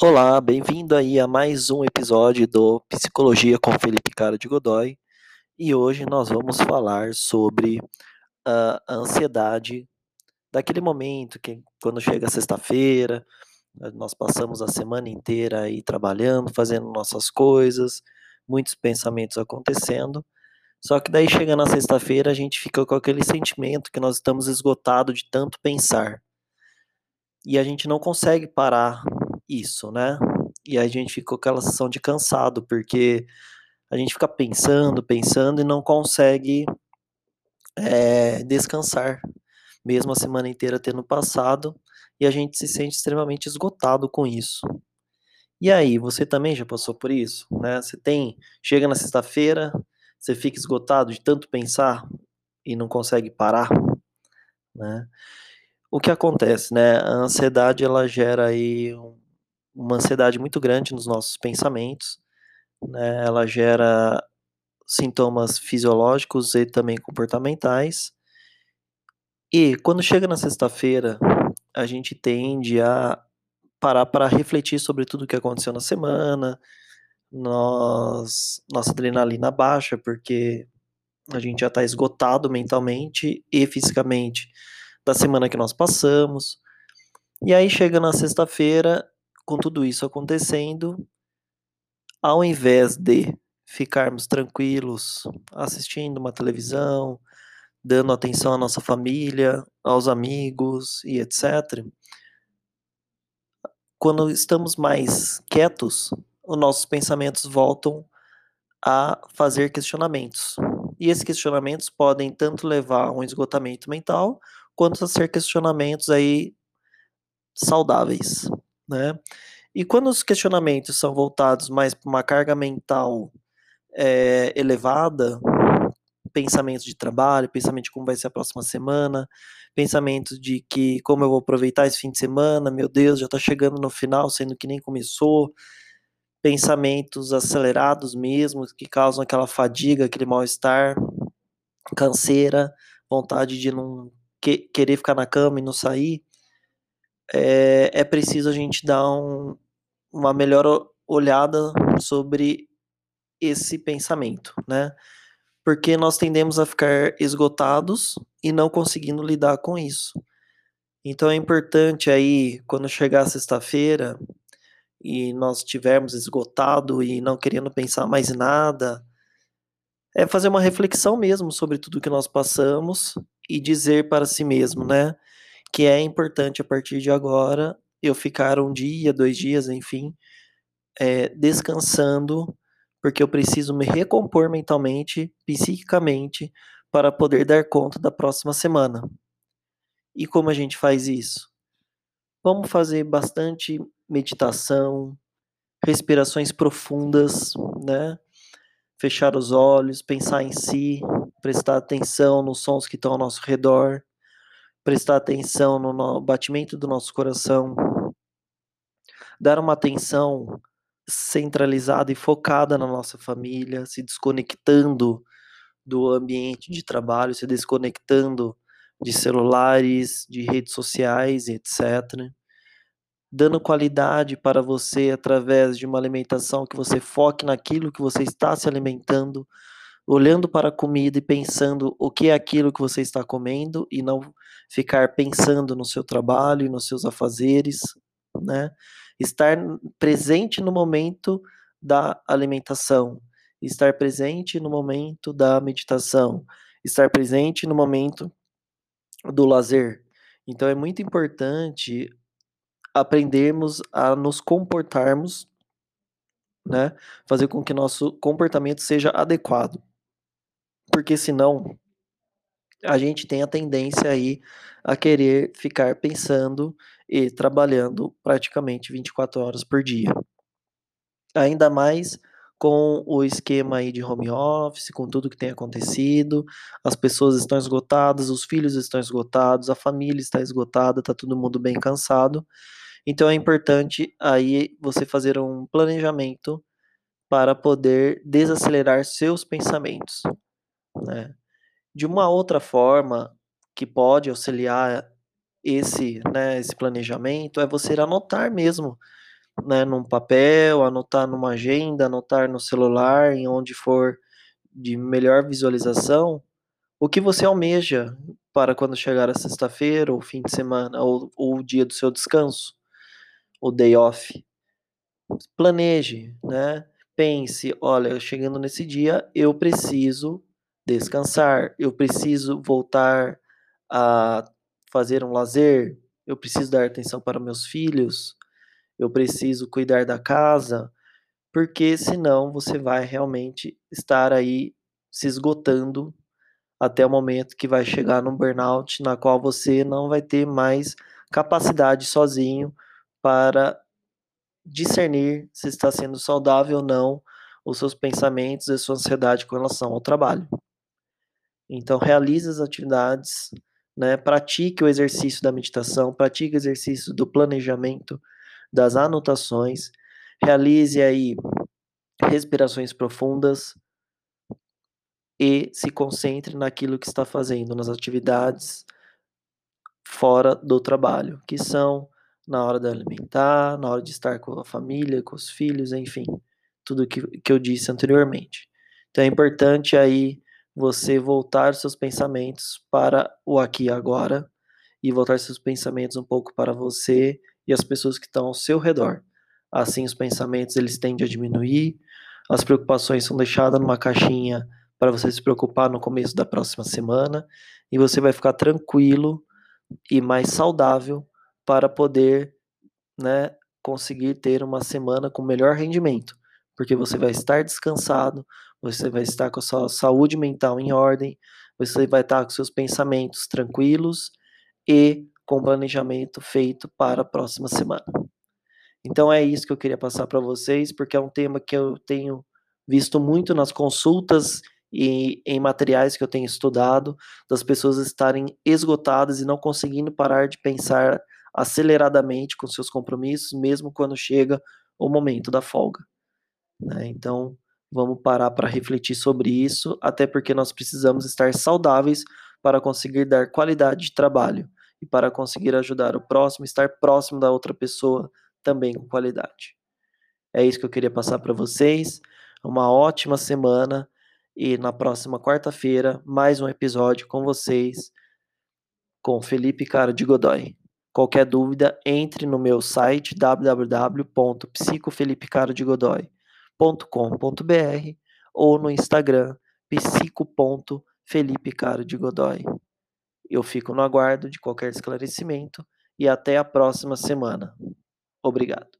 Olá, bem-vindo aí a mais um episódio do Psicologia com Felipe Cara de Godoy. E hoje nós vamos falar sobre a ansiedade daquele momento que quando chega sexta-feira, nós passamos a semana inteira aí trabalhando, fazendo nossas coisas, muitos pensamentos acontecendo. Só que daí chega na sexta-feira, a gente fica com aquele sentimento que nós estamos esgotados de tanto pensar. E a gente não consegue parar isso, né? E a gente fica com aquela sensação de cansado, porque a gente fica pensando, pensando e não consegue é, descansar, mesmo a semana inteira tendo passado, e a gente se sente extremamente esgotado com isso. E aí, você também já passou por isso, né? Você tem, chega na sexta-feira, você fica esgotado de tanto pensar e não consegue parar, né? O que acontece, né? A ansiedade ela gera aí uma ansiedade muito grande nos nossos pensamentos, né? Ela gera sintomas fisiológicos e também comportamentais. E quando chega na sexta-feira, a gente tende a parar para refletir sobre tudo o que aconteceu na semana, nós, nossa adrenalina baixa, porque a gente já está esgotado mentalmente e fisicamente da semana que nós passamos. E aí chega na sexta-feira, com tudo isso acontecendo, ao invés de ficarmos tranquilos assistindo uma televisão, dando atenção à nossa família, aos amigos e etc. Quando estamos mais quietos, os nossos pensamentos voltam a fazer questionamentos. E esses questionamentos podem tanto levar a um esgotamento mental, quanto a ser questionamentos aí saudáveis, né? E quando os questionamentos são voltados mais para uma carga mental é, elevada, pensamentos de trabalho, pensamento de como vai ser a próxima semana, pensamento de que como eu vou aproveitar esse fim de semana, meu Deus, já está chegando no final, sendo que nem começou, pensamentos acelerados mesmo, que causam aquela fadiga, aquele mal-estar, canseira, vontade de não que, querer ficar na cama e não sair, é, é preciso a gente dar um, uma melhor olhada sobre esse pensamento, né? Porque nós tendemos a ficar esgotados e não conseguindo lidar com isso. Então é importante aí, quando chegar sexta-feira, e nós estivermos esgotado e não querendo pensar mais em nada, é fazer uma reflexão mesmo sobre tudo que nós passamos e dizer para si mesmo, né, que é importante a partir de agora eu ficar um dia, dois dias, enfim, é, descansando, porque eu preciso me recompor mentalmente, psiquicamente, para poder dar conta da próxima semana. E como a gente faz isso? Vamos fazer bastante meditação, respirações profundas, né? Fechar os olhos, pensar em si, prestar atenção nos sons que estão ao nosso redor, prestar atenção no batimento do nosso coração, dar uma atenção centralizada e focada na nossa família, se desconectando do ambiente de trabalho, se desconectando de celulares, de redes sociais, etc dando qualidade para você através de uma alimentação que você foque naquilo que você está se alimentando, olhando para a comida e pensando o que é aquilo que você está comendo e não ficar pensando no seu trabalho e nos seus afazeres, né? Estar presente no momento da alimentação, estar presente no momento da meditação, estar presente no momento do lazer. Então é muito importante aprendermos a nos comportarmos, né? Fazer com que nosso comportamento seja adequado. Porque senão a gente tem a tendência aí a querer ficar pensando e trabalhando praticamente 24 horas por dia. Ainda mais com o esquema aí de home office, com tudo que tem acontecido, as pessoas estão esgotadas, os filhos estão esgotados, a família está esgotada, está todo mundo bem cansado. Então é importante aí você fazer um planejamento para poder desacelerar seus pensamentos, né? De uma outra forma que pode auxiliar esse, né, esse planejamento é você anotar mesmo, né, num papel, anotar numa agenda, anotar no celular, em onde for de melhor visualização, o que você almeja para quando chegar a sexta-feira, ou fim de semana, ou, ou o dia do seu descanso, o day off. Planeje, né? Pense, olha, chegando nesse dia, eu preciso descansar, eu preciso voltar a fazer um lazer, eu preciso dar atenção para meus filhos, eu preciso cuidar da casa, porque senão você vai realmente estar aí se esgotando até o momento que vai chegar num burnout na qual você não vai ter mais capacidade sozinho para discernir se está sendo saudável ou não os seus pensamentos e sua ansiedade com relação ao trabalho. Então, realize as atividades, né? pratique o exercício da meditação, pratique o exercício do planejamento, das anotações, realize aí respirações profundas e se concentre naquilo que está fazendo, nas atividades fora do trabalho, que são na hora de alimentar, na hora de estar com a família, com os filhos, enfim, tudo que, que eu disse anteriormente. Então é importante aí você voltar seus pensamentos para o aqui e agora e voltar seus pensamentos um pouco para você e as pessoas que estão ao seu redor. Assim os pensamentos eles tendem a diminuir, as preocupações são deixadas numa caixinha para você se preocupar no começo da próxima semana e você vai ficar tranquilo e mais saudável para poder, né, conseguir ter uma semana com melhor rendimento, porque você vai estar descansado, você vai estar com a sua saúde mental em ordem, você vai estar com seus pensamentos tranquilos e com planejamento feito para a próxima semana. Então é isso que eu queria passar para vocês, porque é um tema que eu tenho visto muito nas consultas e em materiais que eu tenho estudado, das pessoas estarem esgotadas e não conseguindo parar de pensar aceleradamente com seus compromissos, mesmo quando chega o momento da folga. Né? Então, vamos parar para refletir sobre isso, até porque nós precisamos estar saudáveis para conseguir dar qualidade de trabalho e para conseguir ajudar o próximo, estar próximo da outra pessoa também com qualidade. É isso que eu queria passar para vocês. Uma ótima semana e na próxima quarta-feira mais um episódio com vocês com Felipe Cara de Godoy. Qualquer dúvida, entre no meu site www.psicofelipecarodegodoy.com.br ou no Instagram psico.felipecarodegodoy. Eu fico no aguardo de qualquer esclarecimento e até a próxima semana. Obrigado.